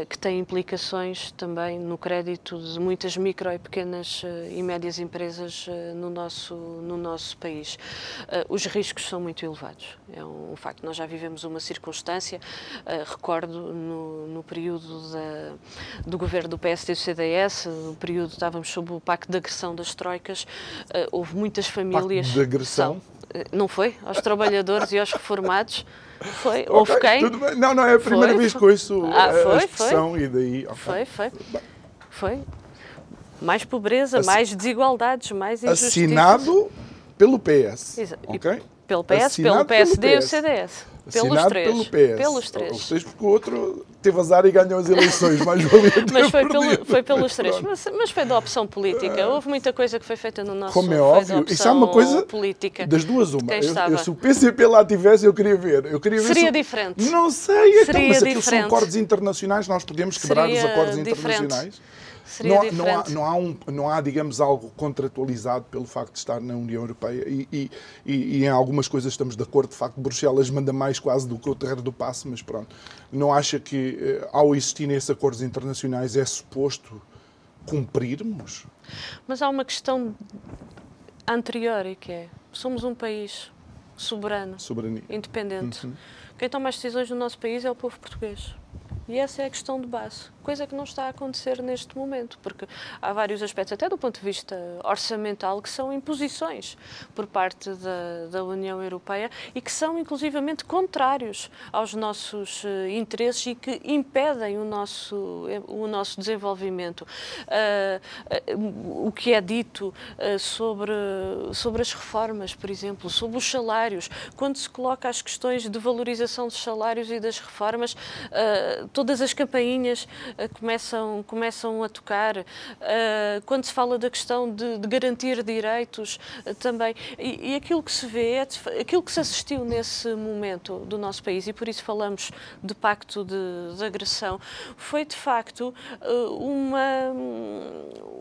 que tem implicações também no crédito de muitas micro e pequenas uh, e médias empresas no, nosso, no nosso país. os riscos são muito elevados, é um, facto. Nós já vivemos uma circunstância, recordo no, no período da, do governo do PSD e do CDS, no período estávamos sob o pacto de agressão das troicas, houve muitas famílias... Pacto de agressão? São, não foi? Aos trabalhadores e aos reformados. Foi. Okay, Houve quem? Não, não, é a primeira foi, vez que ouço ah, foi, foi. e daí. Okay. Foi, foi. Foi. Mais pobreza, Assin... mais desigualdades, mais injustiças. Assinado pelo PS. Exato. Ok? Pelo PS, Assinado pelo PSD pelo PS. e o CDS. Pelos três. pelo PS. Pelos três. Os três, porque o outro teve azar e ganhou as eleições, mais valia Mas foi, pelo, foi pelos três. Mas, mas, foi da opção política. Houve muita coisa que foi feita no nosso Como é óbvio. Isso é uma coisa política das duas uma. Eu, eu, se o PCP lá tivesse, eu queria ver. Eu queria ver Seria se... diferente. Não sei. Então, mas aquilo são acordos internacionais, nós podemos quebrar Seria os acordos diferente. Seria não. Não há, não, há um, não há, digamos, algo contratualizado pelo facto de estar na União Europeia e, e, e, em algumas coisas estamos de acordo. De facto, Bruxelas manda mais quase do que o terreno do passo, mas pronto. Não acha que, eh, ao existirem esses acordos internacionais, é suposto cumprirmos? Mas há uma questão anterior e que é, somos um país soberano, Soberania. independente. Uhum. Quem toma as decisões no nosso país é o povo português E essa é a questão de base, coisa que não está a acontecer neste momento, porque há vários aspectos, até do ponto de vista orçamental, que são imposições por parte da, da União Europeia e que são inclusivamente contrários aos nossos uh, interesses e que impedem o nosso, o nosso desenvolvimento. Uh, uh, o que é dito sobre, sobre as reformas, por exemplo, sobre os salários, quando se coloca as questões de valorização dos salários e das reformas, todas as campainhas começam, começam a tocar. quando se fala da questão de, de garantir direitos também. E, e, aquilo que se vê, é aquilo que se assistiu nesse momento do nosso país, e por isso falamos de pacto de, de agressão, foi de facto uma,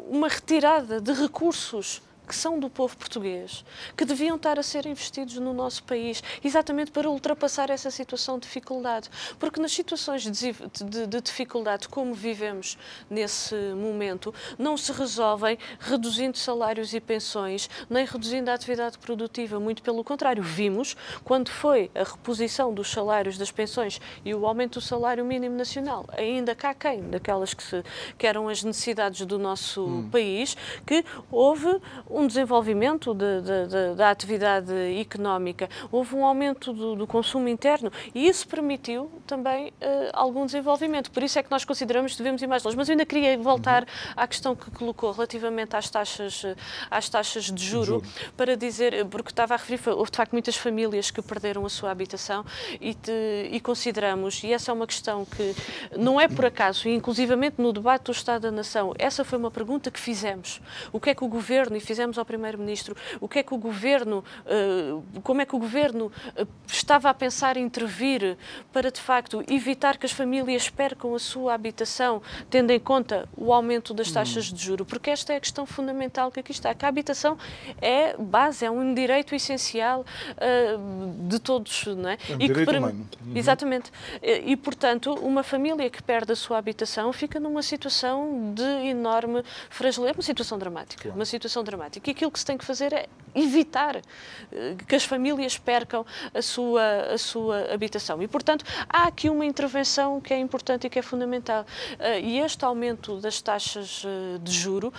uma retirada de recursos que são do povo português, que deviam estar a ser investidos no nosso país, exatamente para ultrapassar essa situação de dificuldade. Porque nas situações de, de, de dificuldade como vivemos nesse momento, não se resolvem reduzindo salários e pensões, nem reduzindo a atividade produtiva. Muito pelo contrário, vimos quando foi a reposição dos salários, das pensões e o aumento do salário mínimo nacional, ainda cá quem daquelas que, se, que eram as necessidades do nosso hum. país, que houve um desenvolvimento de, de, de, da atividade económica, houve um aumento do, do consumo interno e isso permitiu também uh, algum desenvolvimento. Por isso é que nós consideramos que devemos ir mais longe. Mas eu ainda queria voltar uhum. à questão que colocou relativamente às taxas, eh, às taxas de juro, juro, para dizer, porque estava a referir, houve de facto muitas famílias que perderam a sua habitação e, te, e consideramos, e essa é uma questão que não é por acaso, e inclusivamente no debate do Estado da Nação, essa foi uma pergunta que fizemos. O que é que o Governo, e fizemos ao Primeiro-Ministro o que é que o Governo, eh, como é que o Governo eh, estava a pensar em intervir para, de facto, evitar que as famílias percam a sua habitação, tendo em conta o aumento das taxas de juro, porque esta é a questão fundamental que aqui está, que a habitação é base, é um direito essencial uh, de todos, não é? é um e direito humano. Uhum. Exatamente. E, portanto, uma família que perde a sua habitação fica numa situação de enorme fragilidade, uma situação dramática, claro. uma situação dramática e aquilo que se tem que fazer é evitar eh, que as famílias percam a sua, a sua habitação. E, portanto, há aqui uma intervenção que é importante e que é fundamental. Eh, e este aumento das taxas eh, de juro,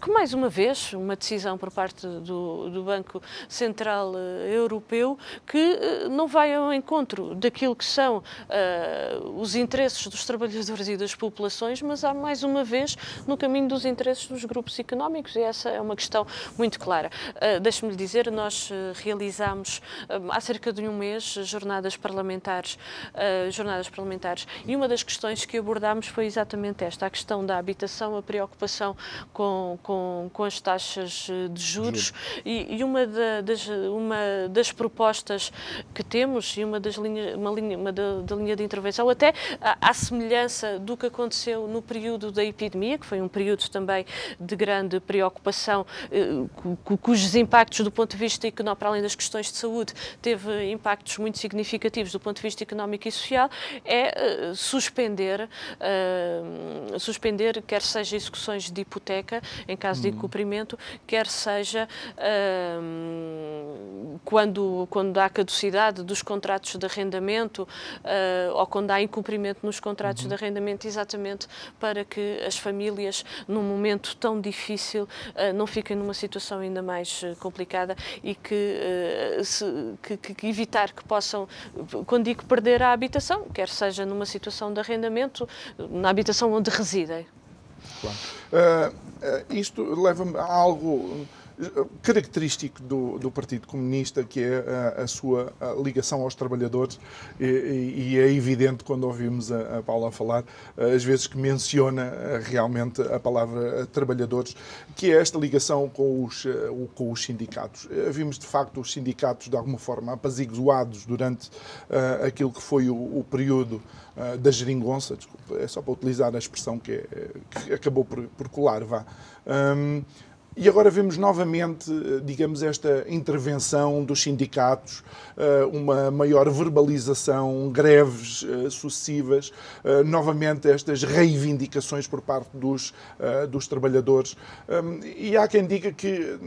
que mais uma vez, uma decisão por parte do, do Banco Central Europeu, que não vai ao encontro daquilo que são uh, os interesses dos trabalhadores e das populações, mas há mais uma vez no caminho dos interesses dos grupos económicos, e essa é uma questão muito clara. Uh, Deixe-me lhe dizer, nós uh, realizámos uh, há cerca de um mês jornadas parlamentares, jornadas parlamentares, e uma das questões que abordámos foi exatamente esta, a questão da habitação, a preocupação com, com, com as taxas de juros, e, e, uma, da, das, uma das propostas que temos, e uma das linhas, uma linha, uma da, da linha de intervenção, até à, à semelhança do que aconteceu no período da epidemia, que foi um período também de grande preocupação cujos impactos do ponto de vista económico, para além das questões de saúde, teve impactos muito significativos do ponto de vista económico e social, é uh, suspender, uh, suspender, quer seja execuções de hipoteca, em caso de incumprimento, quer seja uh, quando, quando há caducidade dos contratos de arrendamento ou quando há incumprimento nos contratos uhum. de arrendamento, exatamente para que as famílias, num momento tão difícil, não fiquem numa situação ainda mais eh, complicada e que, eh, se, que, que, evitar que possam, quando digo perder a habitação, quer seja numa situação de arrendamento, na habitação onde residem. Claro. Uh, uh, isto leva-me a algo característico do, do Partido Comunista, que é a, a sua a ligação aos trabalhadores, e, e, é evidente quando ouvimos a, a, Paula falar, às vezes que menciona eh, realmente a palavra trabalhadores, que é esta ligação com os, eh, com os sindicatos. Eh, vimos de facto os sindicatos de alguma forma apaziguados durante uh, aquilo que foi o, o período da geringonça, desculpa, é só para utilizar a expressão que, é, que acabou por, por colar, vá. Um, E agora vemos novamente, digamos, esta intervenção dos sindicatos, uma maior verbalização, greves sucessivas, novamente estas reivindicações por parte dos, dos trabalhadores. E há quem diga que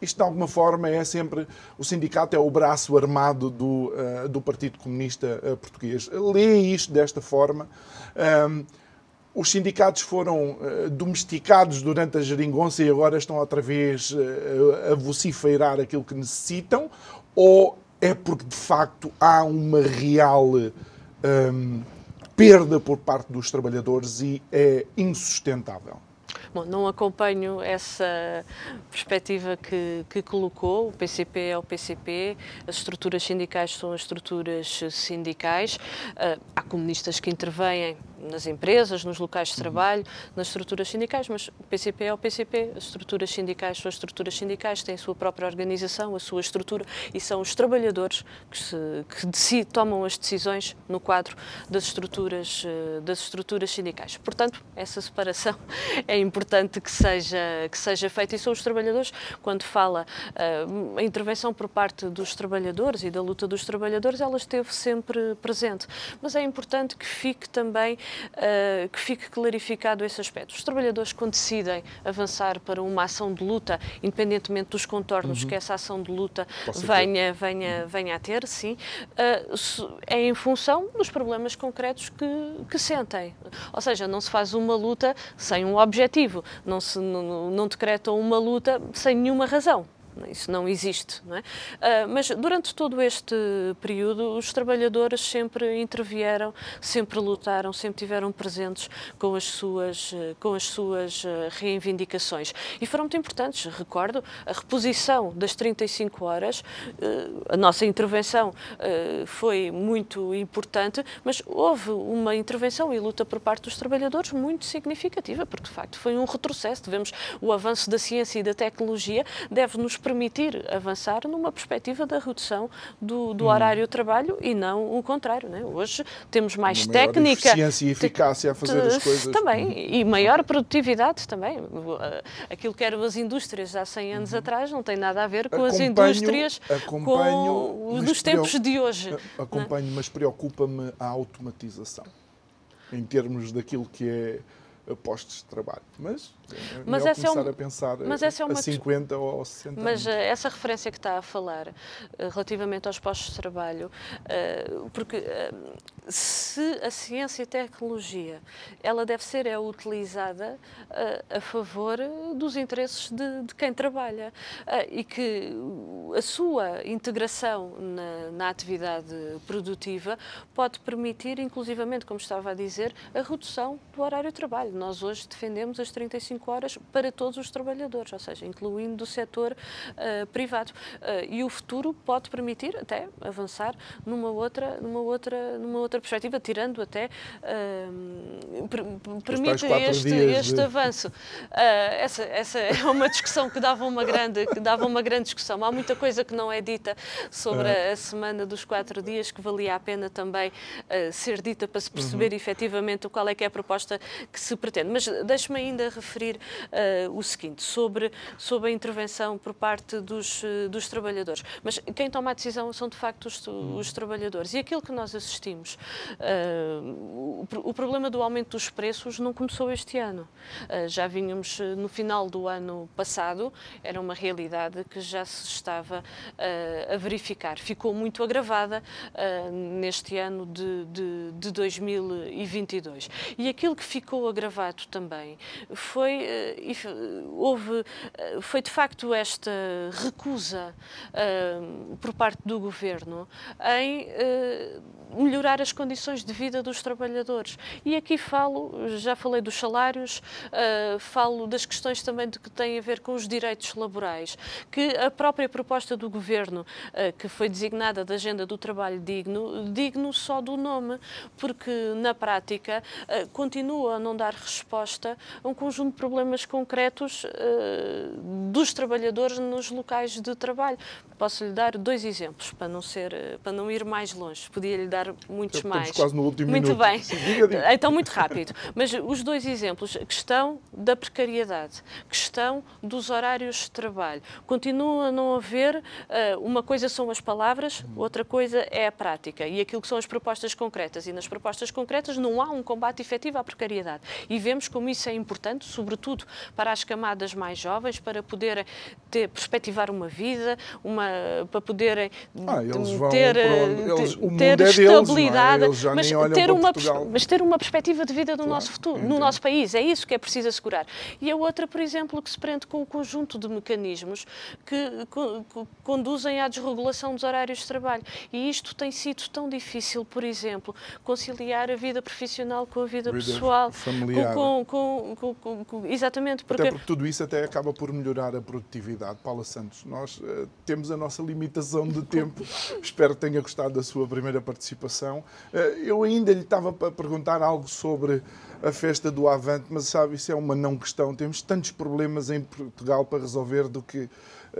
isto, de alguma forma, é sempre o sindicato é o braço armado do, do Partido Comunista Português. Lê isto desta forma. Os sindicatos foram uh, domesticados durante a geringonça e agora estão outra vez uh, a vocifeirar aquilo que necessitam? Ou é porque de facto há uma real um, perda por parte dos trabalhadores e é insustentável? Bom, não acompanho essa perspectiva que, que colocou. O PCP é o PCP, as estruturas sindicais são as estruturas sindicais. Uh, há comunistas que intervêm nas empresas, nos locais de uhum. trabalho, nas estruturas sindicais, mas o PCP é o PCP, as estruturas sindicais são as estruturas sindicais, têm a sua própria organização, a sua estrutura e são os trabalhadores que, se, que decidem, tomam as decisões no quadro das estruturas, eh, das estruturas sindicais. Portanto, essa separação é importante que seja, que seja feita e são os trabalhadores, quando fala uh, a intervenção por parte dos trabalhadores e da luta dos trabalhadores, ela esteve sempre presente. Mas é importante que fique também uh, que fique clarificado esse aspecto. Os trabalhadores, quando decidem avançar para uma ação de luta, independentemente dos contornos uhum. que essa ação de luta venha, venha, venha a ter, sim, uh, é em função dos problemas concretos que, que sentem. Ou seja, não se faz uma luta sem um objetivo, não se não, não decretam uma luta sem nenhuma razão. Isso não existe. Não é? Uh, mas durante todo este período, os trabalhadores sempre intervieram, sempre lutaram, sempre tiveram presentes com as suas, com as suas ah, reivindicações. E foram muito importantes. Recordo a reposição das 35 horas, uh, a nossa intervenção uh, foi muito importante, mas houve uma intervenção e luta por parte dos trabalhadores muito significativa, porque de facto foi um retrocesso. Devemos o avanço da ciência e da tecnologia deve nos permitir avançar numa perspectiva da redução do, do hum. horário de trabalho e não o contrário. Né? Hoje temos mais uma técnica. eficiência e eficácia a fazer as coisas. Também, hum. e maior produtividade também. Aquilo que eram as indústrias há 100 anos uhum. atrás não tem nada a ver com acompanho, as indústrias com, dos tempos de hoje. É? Acompanho, mas preocupa-me a automatização em termos daquilo que é postos de trabalho. Mas, mas é começar é um, a pensar mas essa é uma, a 50 ou 60 Mas anos. Eh, essa referência que está a falar eh, relativamente aos postos de trabalho, eh, porque se a ciência e a tecnologia ela deve ser é utilizada a favor dos interesses de, de quem trabalha e que a sua integração na, na atividade produtiva pode permitir, inclusivamente, como estava a dizer, a redução do horário de trabalho nós hoje defendemos as 35 horas para todos os trabalhadores, ou seja, incluindo do setor uh, privado. Uh, e o futuro pode permitir até avançar numa outra, numa outra, numa outra perspectiva, tirando até uh, per, permite este, este de... avanço. essa, essa é uma discussão que dava uma grande, que dava uma grande discussão. Há muita coisa que não é dita sobre a, a semana dos quatro dias que valia a pena também ser dita para se perceber uhum. efetivamente qual é que é a proposta que se pretende. Mas deixe-me ainda referir uh, o seguinte, sobre, sobre a intervenção por parte dos, uh, dos trabalhadores. Mas quem toma a decisão são, de facto, os, os trabalhadores. E aquilo que nós assistimos, uh, o, o, problema do aumento dos preços não começou este ano. já vínhamos no final do ano passado, era uma realidade que já se estava a verificar. Ficou muito agravada neste ano de, de, de 2022. E aquilo que ficou agravado também foi houve foi de facto esta recusa uh, por parte do governo em uh, melhorar as condições de vida dos trabalhadores. E aqui falo, já falei dos salários, uh, falo das questões também de que têm a ver com os direitos laborais, que a própria proposta do governo, uh, que foi designada da Agenda do Trabalho Digno, digno só do nome, porque na prática uh, continua a não dar resposta a um conjunto de problemas concretos dos trabalhadores nos locais de trabalho. Posso lhe dar dois exemplos para não ser, para não ir mais longe. Podia lhe dar muitos antes mais. quase no último muito minuto. bem. Então, muito rápido. Mas os dois exemplos, questão da precariedade, questão dos horários de trabalho. Continua a não haver, eh, uma coisa são as palavras, outra coisa é a prática e aquilo que são as propostas concretas. E nas propostas concretas não há um combate efetivo à precariedade. E vemos como isso é importante, sobretudo para as camadas mais jovens, para poderem ter, perspectivar uma vida, uma, para poderem Ah, ter, eh, eles- ter é deles, é? estabilidade, Eles já mas, ter uma, mas ter uma perspectiva de vida no Claro, nosso futuro, entendo. no nosso país. É isso que é preciso assegurar. E a outra, por exemplo, que se prende com o conjunto de mecanismos que co- co- conduzem à desregulação dos horários de trabalho. E isto tem sido tão difícil, por exemplo, conciliar a vida profissional com a vida, Vida pessoal. familiar. Com, com- com- exatamente, porque Até porque tudo isso até acaba por melhorar a produtividade. Paula Santos, nós eh, temos a nossa limitação de tempo. Espero que tenha gostado da sua primeira participação. Eh, eu ainda lhe estava para perguntar algo sobre a festa do Avante, mas sabe, isso é uma não questão. Temos tantos problemas em Portugal para resolver do que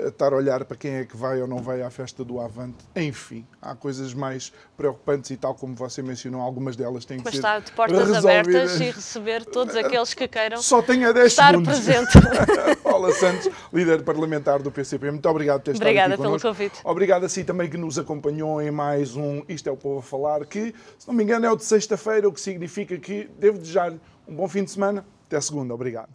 estar a olhar para quem é que vai ou não vai à festa do Avante. Enfim, há coisas mais preocupantes e tal como você mencionou, algumas delas têm que mas ser está de portas resolvidas. abertas e receber todos aqueles que queiram Só tenha 10 estar segundos. presente. Paula Santos, líder parlamentar do PCP. Muito obrigado por ter estado Obrigada pelo convite. Obrigado a si também que nos acompanhou em mais um Isto é o Povo a Falar, que, se não me engano, é o de sexta-feira, o que significa que devo desejar um bom fim de semana. Até segunda. Obrigado.